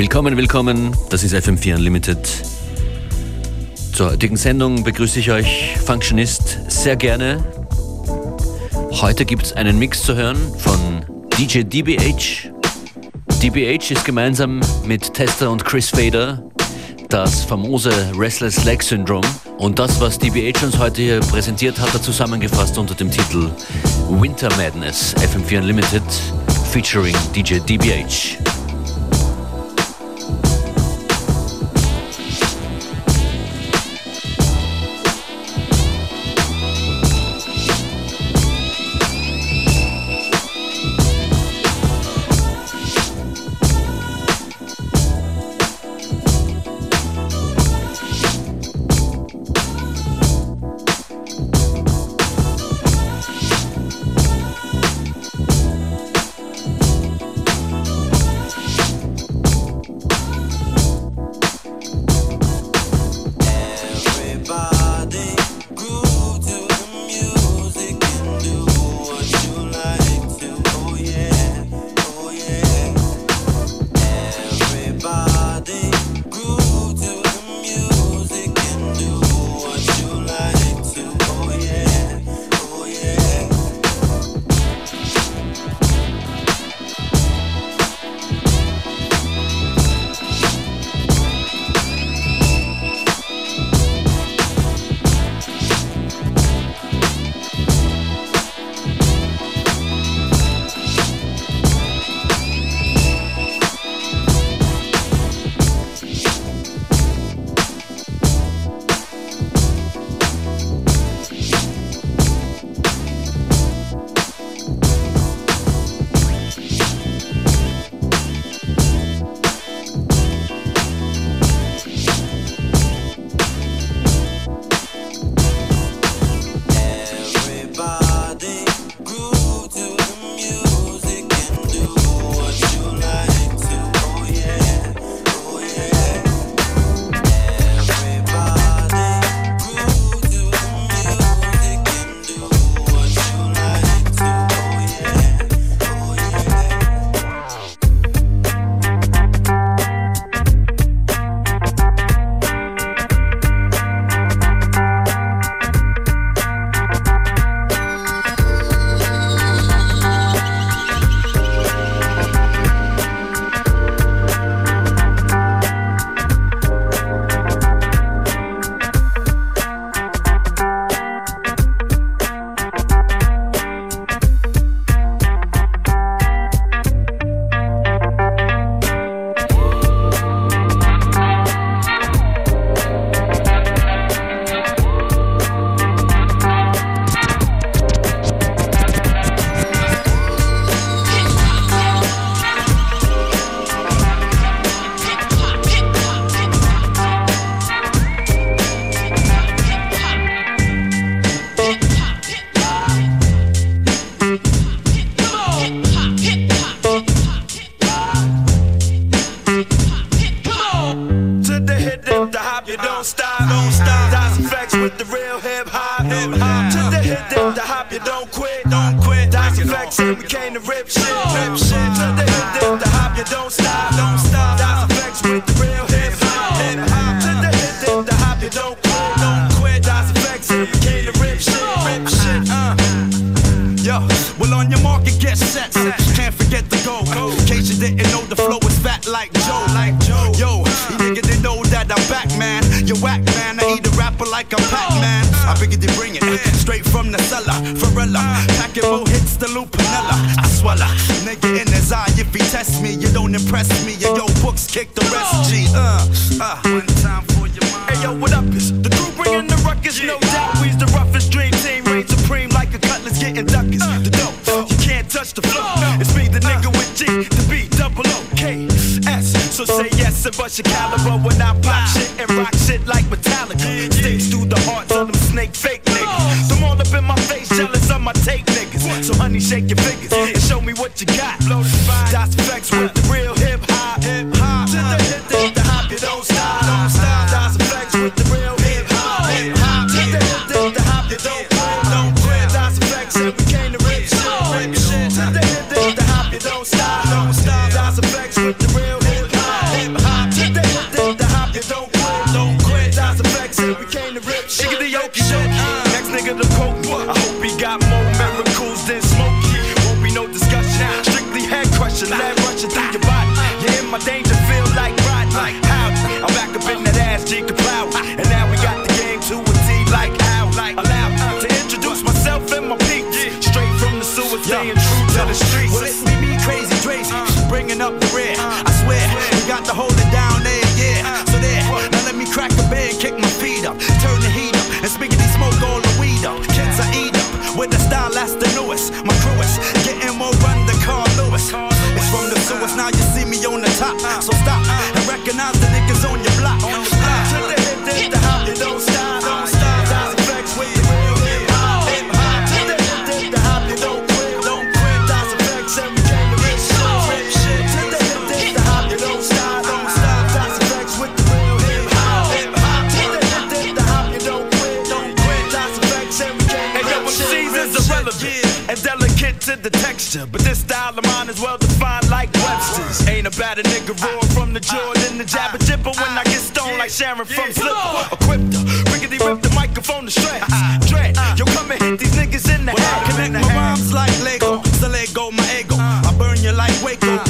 Willkommen, willkommen. Das ist FM4 Unlimited. Zur heutigen Sendung begrüße ich euch, Functionist, sehr gerne. Heute gibt es einen Mix zu hören von DJ DBH. DBH ist gemeinsam mit Tester und Chris Fader das famose Restless Leg Syndrome. Und das, was DBH uns heute hier präsentiert hat, er zusammengefasst unter dem Titel Winter Madness FM4 Unlimited featuring DJ DBH.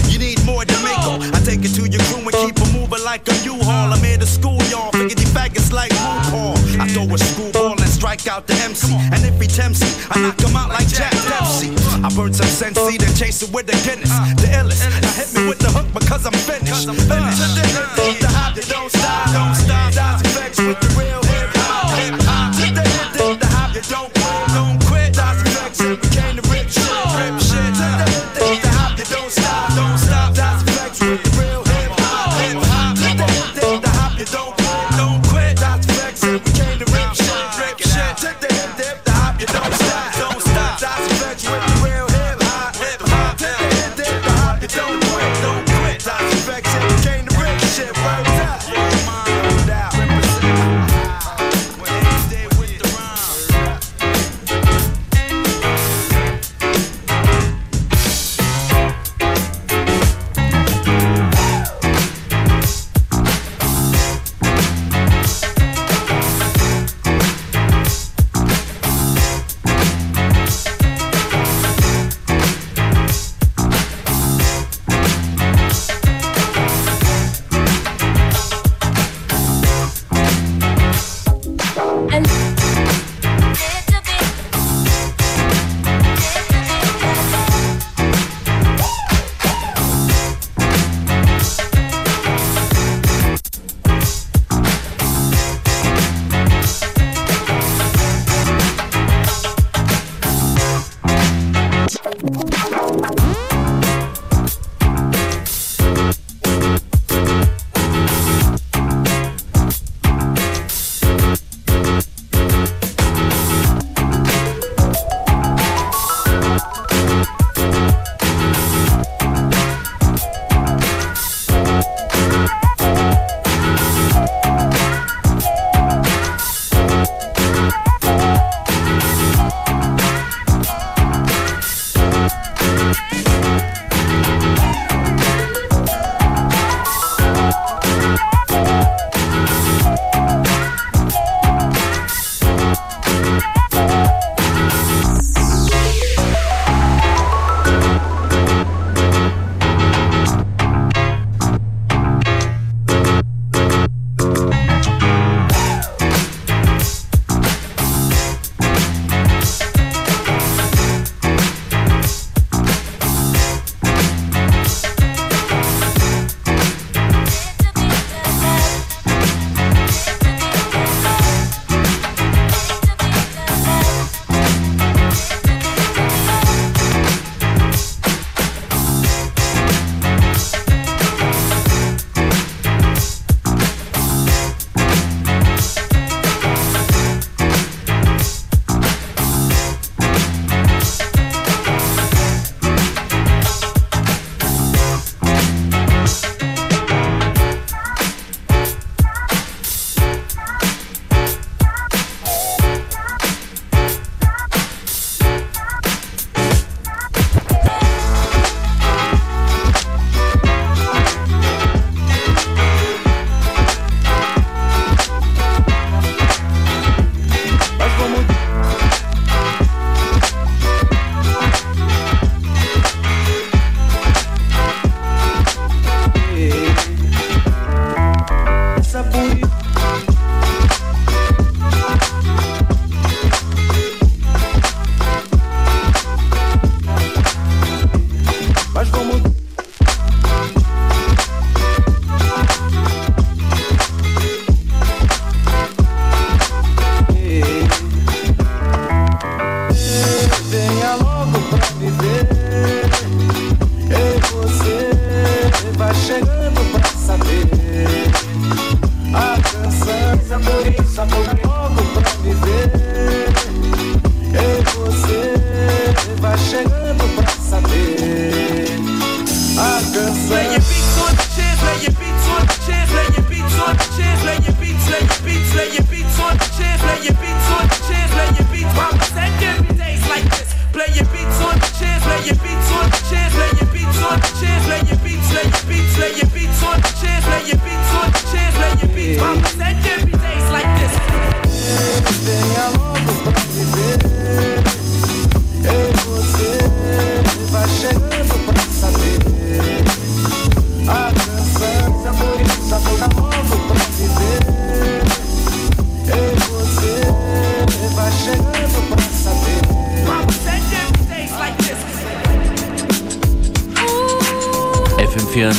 You need more Jamaica. I take it to your crew and keep it moving like a U-Haul. I'm in the school y'all, figure these faggots like RuPaul. I throw a screwball and strike out the MC. And if he tempts me, I knock him out like Jack Dempsey. I burn some sensei then chase it with uh, the Guinness. The illest. Now hit me with the hook because I'm finished. Finished.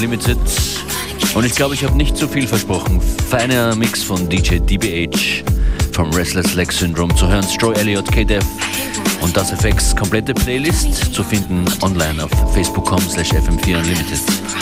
Unlimited. Und ich glaube, ich habe nicht zu viel versprochen. Feiner Mix von DJ DBH vom Restless Leg Syndrome zu hören. Stroy Elliott, KDF und das FX. Komplette Playlist zu finden online auf facebook.com/fm4unlimited.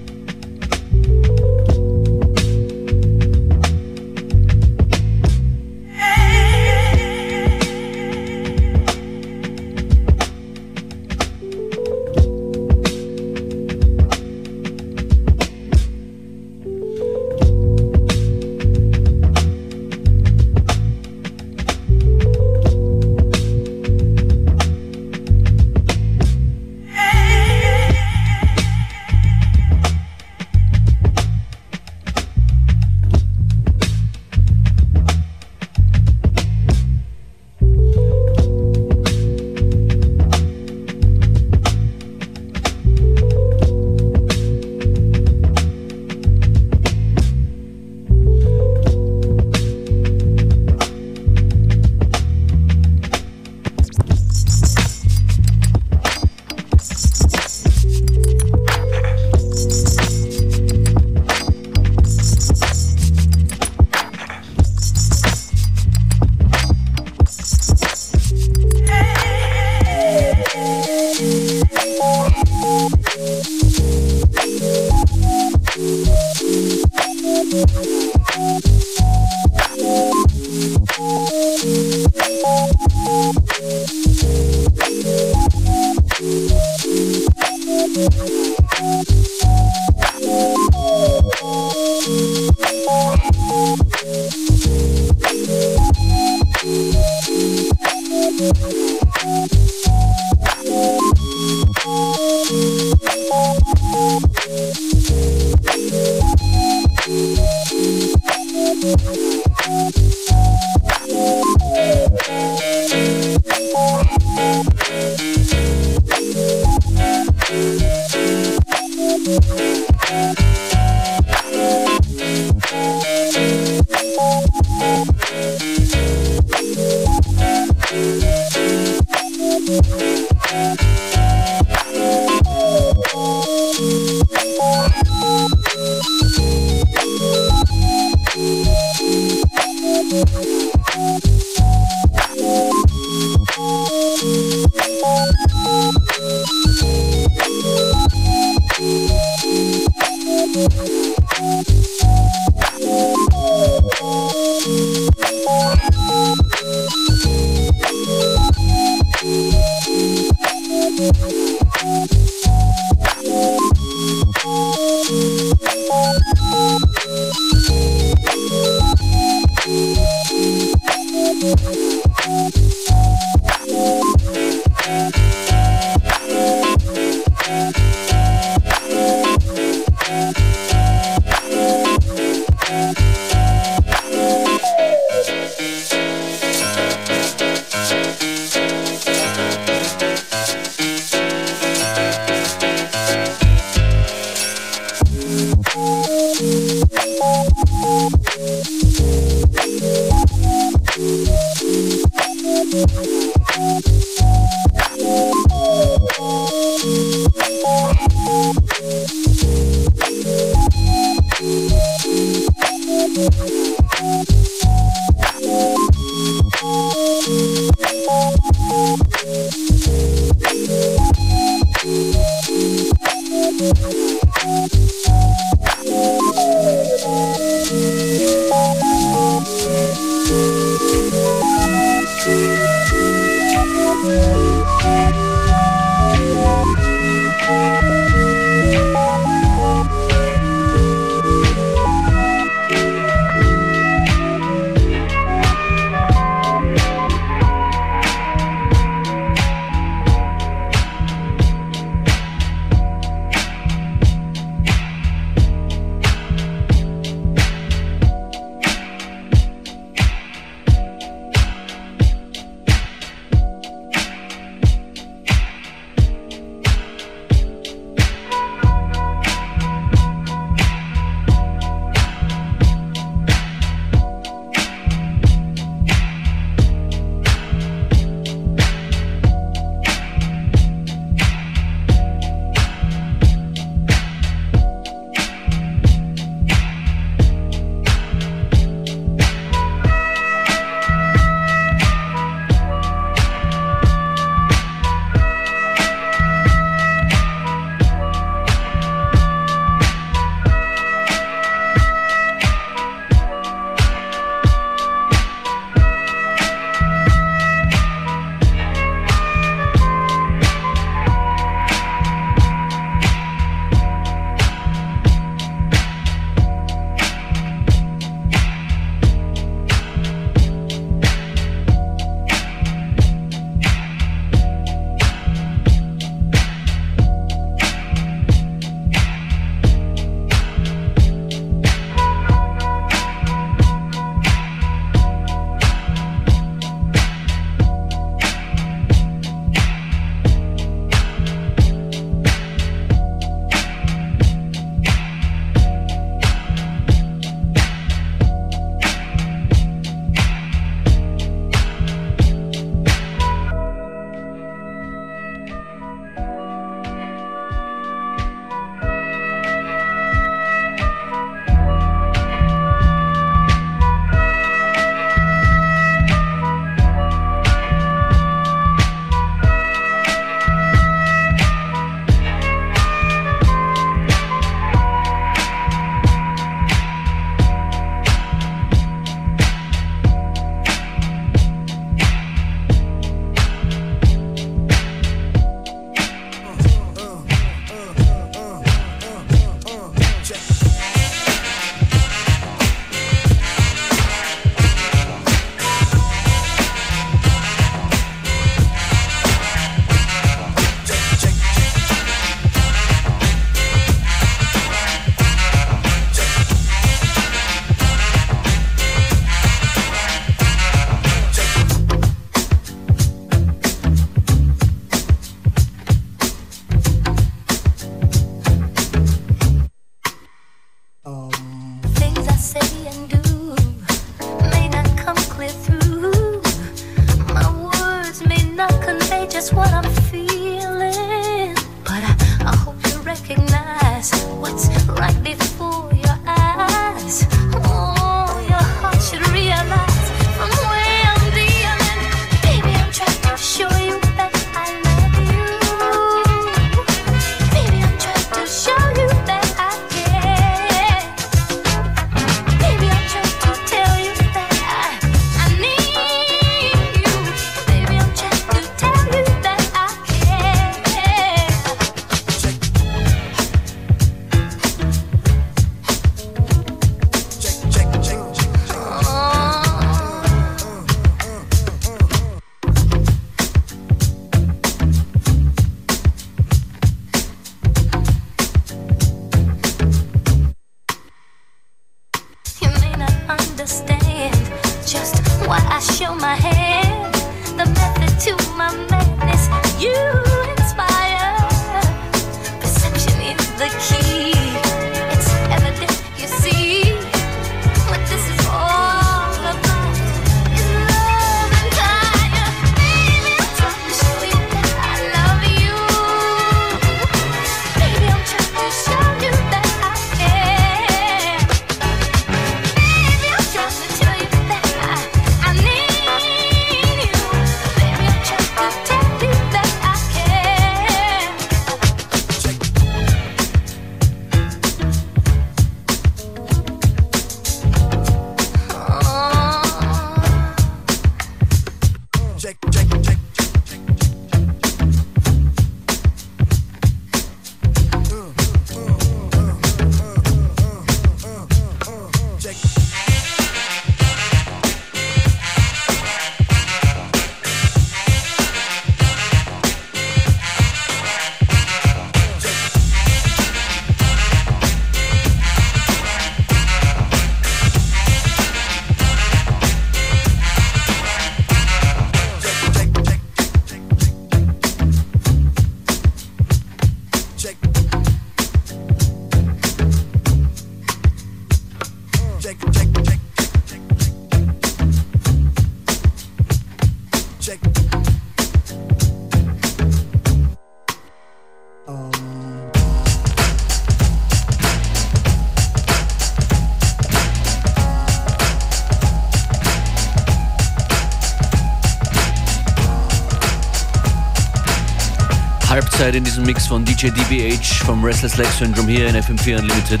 seid in diesem Mix von DJ DBH vom Restless Leg Syndrome hier in FM4 Unlimited.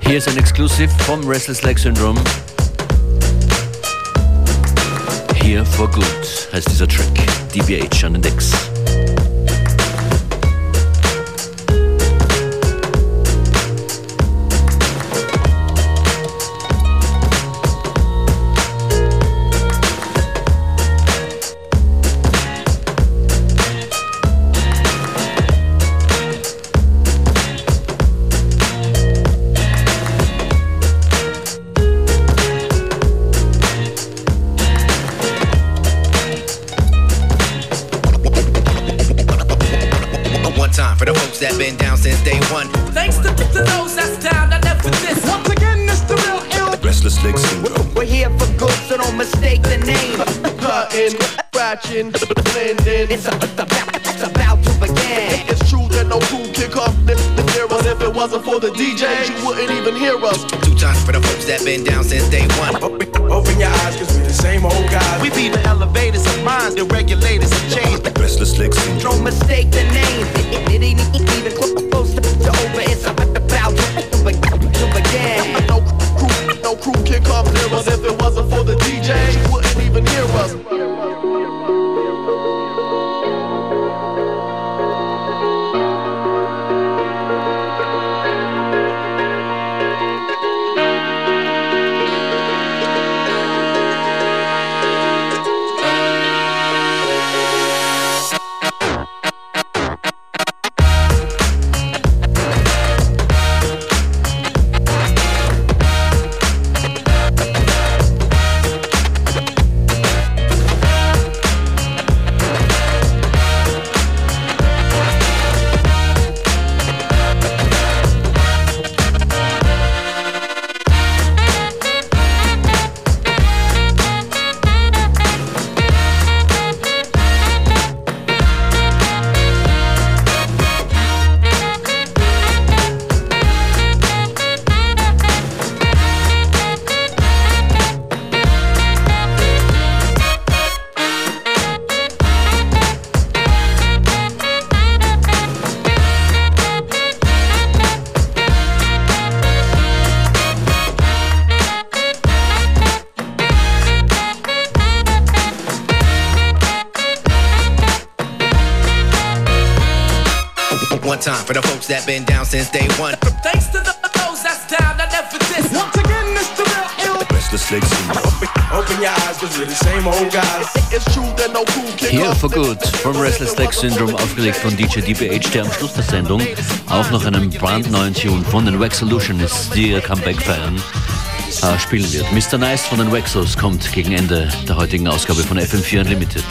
Hier ist ein Exclusive vom Restless Leg Syndrome. Here for Good heißt dieser Track. DBH an den Decks. Since day one. Thanks to the those that's down, I never diss. Once again, Mr. Real Ill. Restless Legs Syndrome. Open your eyes, cause we're the same old guys. It's true that no cool kick Here for Good vom Restless Leg Syndrome, aufgelegt von DJ DBH, der am Schluss der Sendung auch noch einen brandneuen Tune von den Wax Solutionists, die ihr Comeback feiern, äh, spielen wird. Mr. Nice von den Waxos kommt gegen Ende der heutigen Ausgabe von FM4 Unlimited.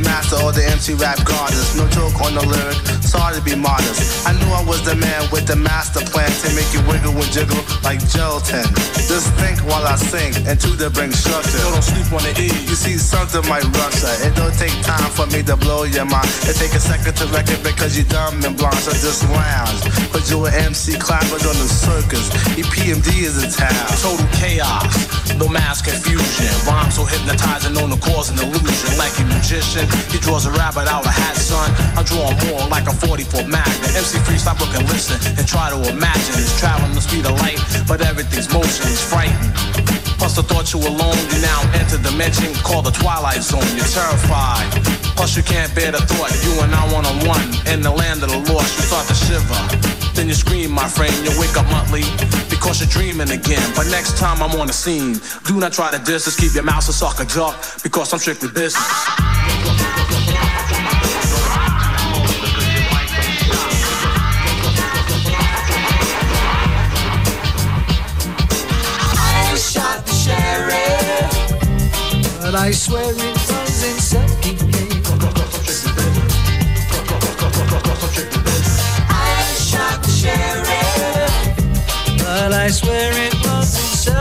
Master or the MC rap goddess. No joke on the lyric, sorry to be modest. I knew I was the man with the master plan to make you wiggle and jiggle like gelatin. Just think while I sing and to the bring structure. Don't sleep on the E. You see, something might rupture. It don't take time for me to blow your mind. It take a second to record because you dumb and blind. So just lounge. Cause you an MC clappers on the circus. EPMD is a town. Total chaos, no mass confusion. Rhyme so hypnotizing, known to cause an illusion. Like a magician, he draws a rabbit out of hat, son. I draw more like a 44 Magnum. MC free, stop, look and listen, and try to imagine. It's traveling the speed of light, but everything's motion is frightened. Plus the thought you were alone, you now enter the dimension called the twilight zone. You're terrified. Plus you can't bear the thought, you and I one on one in the land of the lost. You start to shiver. Then you scream, my friend. You wake up monthly because you're dreaming again. But next time I'm on the scene, do not try to diss us. Keep your mouth a sucker jock because I'm strictly business. But I swear it was in self-defense. I shot the sheriff, but I swear it was in self-defense.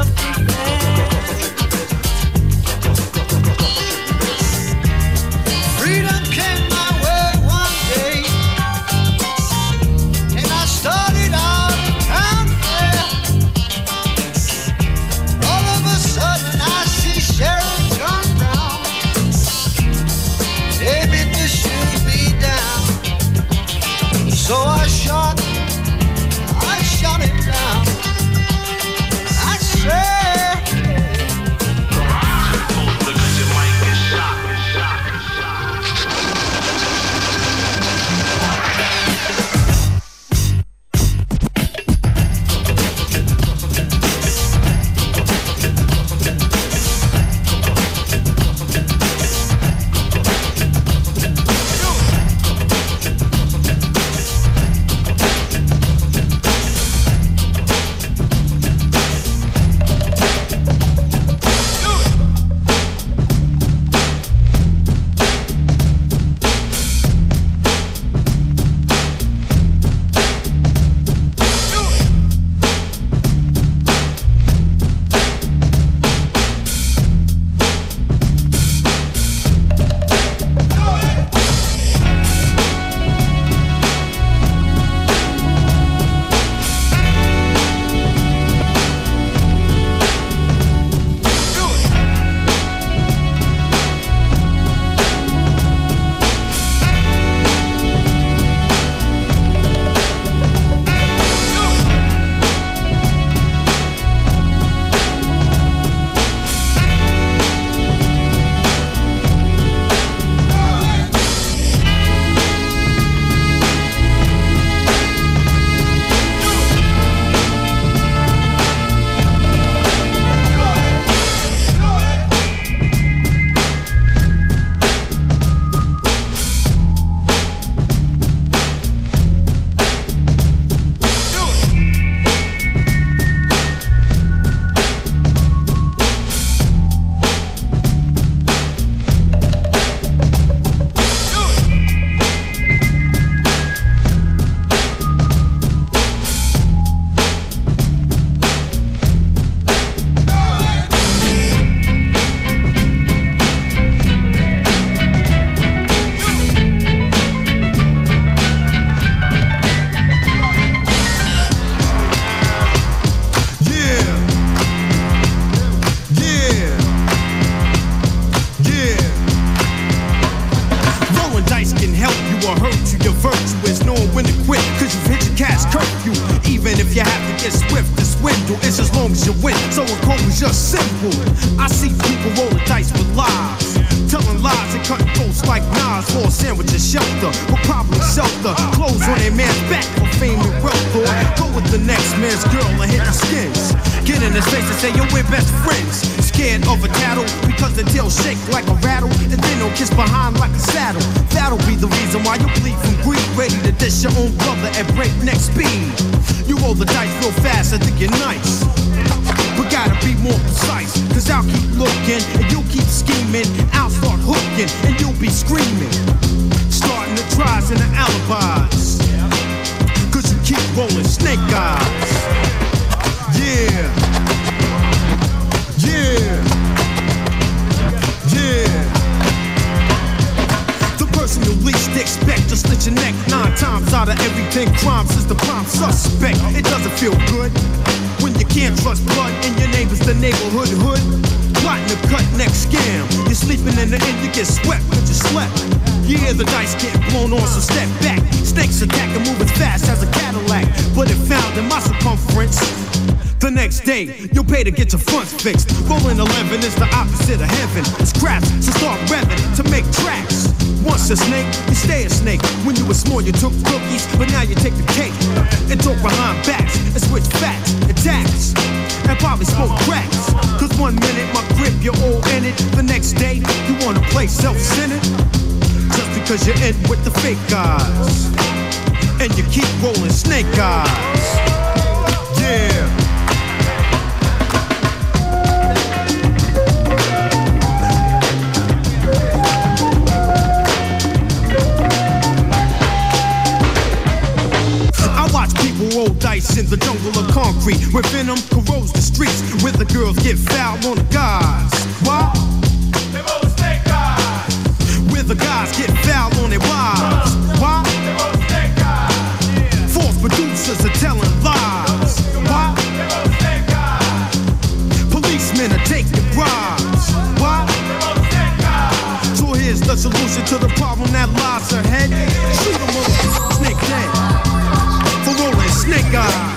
Scared of a tattle because the tail shake like a rattle. And then they'll kiss behind like a saddle. That'll be the reason why you bleed from greed. Ready to dish your own brother at breakneck speed. You roll the dice real fast I think you're nice. But gotta be more precise. Cause I'll keep looking and you'll keep scheming. I'll start hooking and you'll be screaming. Starting the tries and the alibis. Cause you keep rolling snake eyes. Yeah. Yeah. Yeah. The person you least expect to slit your neck nine times out of every ten crimes is the prime suspect. It doesn't feel good when you can't trust blood and your neighbor's the neighborhood hood. Plotting to cut next scam. You're sleeping in the end, you get swept, but you slept. Yeah, the dice getting blown on, so step back. Snakes attack and move as fast as a Cadillac, but it found in my circumference. The next day, you'll pay to get your fronts fixed. Rolling 11 is the opposite of heaven. It's craps, so start revving to make tracks. Once a snake, you stay a snake. When you were small, you took cookies, but now you take the cake and talk behind backs and switch facts and tax and probably smoke cracks. Cause one minute my grip, you're all in it. The next day, you wanna play self-centered. Just because you're in with the fake guys. And you keep rolling snake eyes. Yeah. Dice in the jungle of concrete where venom corrodes the streets, where the girls get foul on the guys. Why? They roll snake eyes. Where the guys get foul on their wives. Why? They roll snake eyes. False producers are telling lies. Why? They roll snake eyes. Policemen are taking bribes. Why? They roll snake eyes. So here's the solution to the problem that lies ahead. Shoot rolling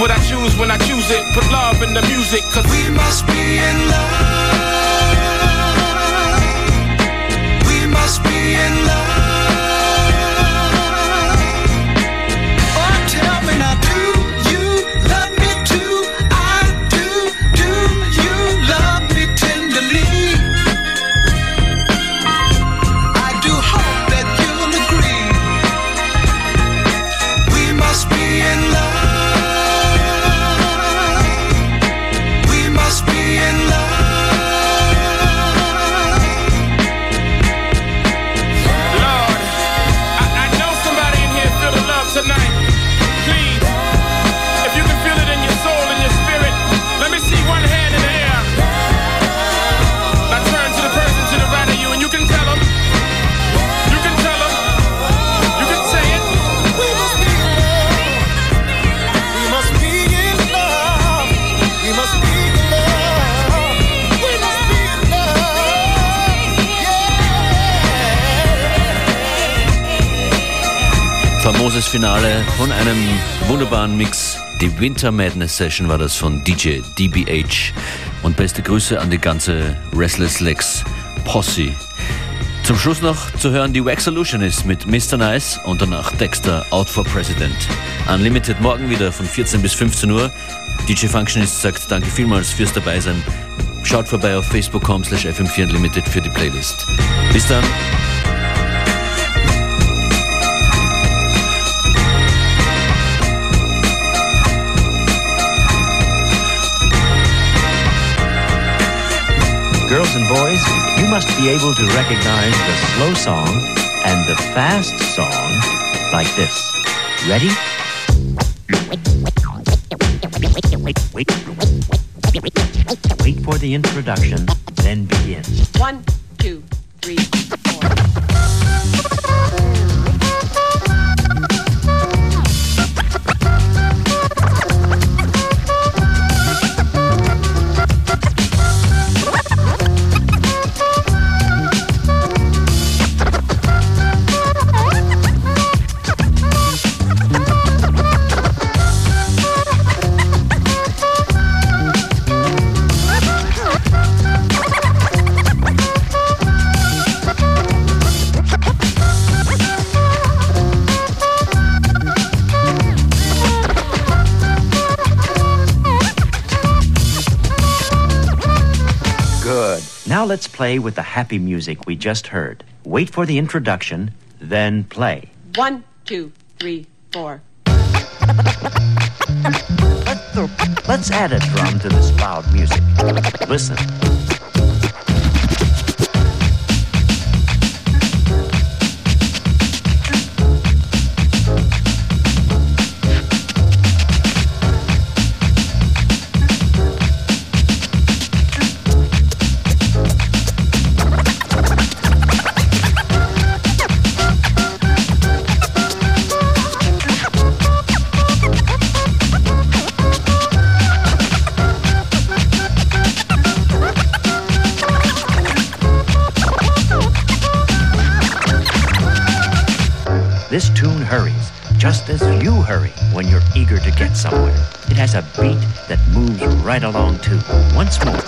what I choose when I choose it. Put love in the music, cause We must be in love. We must be in love. Famoses Finale von einem wunderbaren Mix. Die Winter Madness Session war das von DJ DBH. Und beste Grüße an die ganze Restless Legs Posse. Zum Schluss noch zu hören die Wax Solutionist mit Mr. Nice und danach Dexter Out for President. Unlimited morgen wieder von 14 bis 15 Uhr. DJ Functionist sagt danke vielmals fürs Dabeisein. Schaut vorbei auf facebook.com slash fm4 unlimited für die Playlist. Bis dann. Girls and boys, you must be able to recognize the slow song and the fast song like this. Ready? Wait for the introduction, then begin. One, two, three, play with the happy music we just heard. Wait for the introduction, then play. One, two, three, four. Let's add a drum to this loud music. Listen. Once more.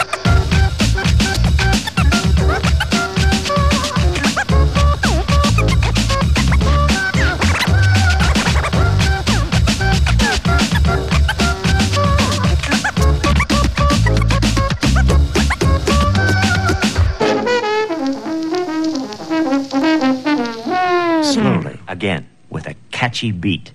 Slowly, again, with a catchy beat.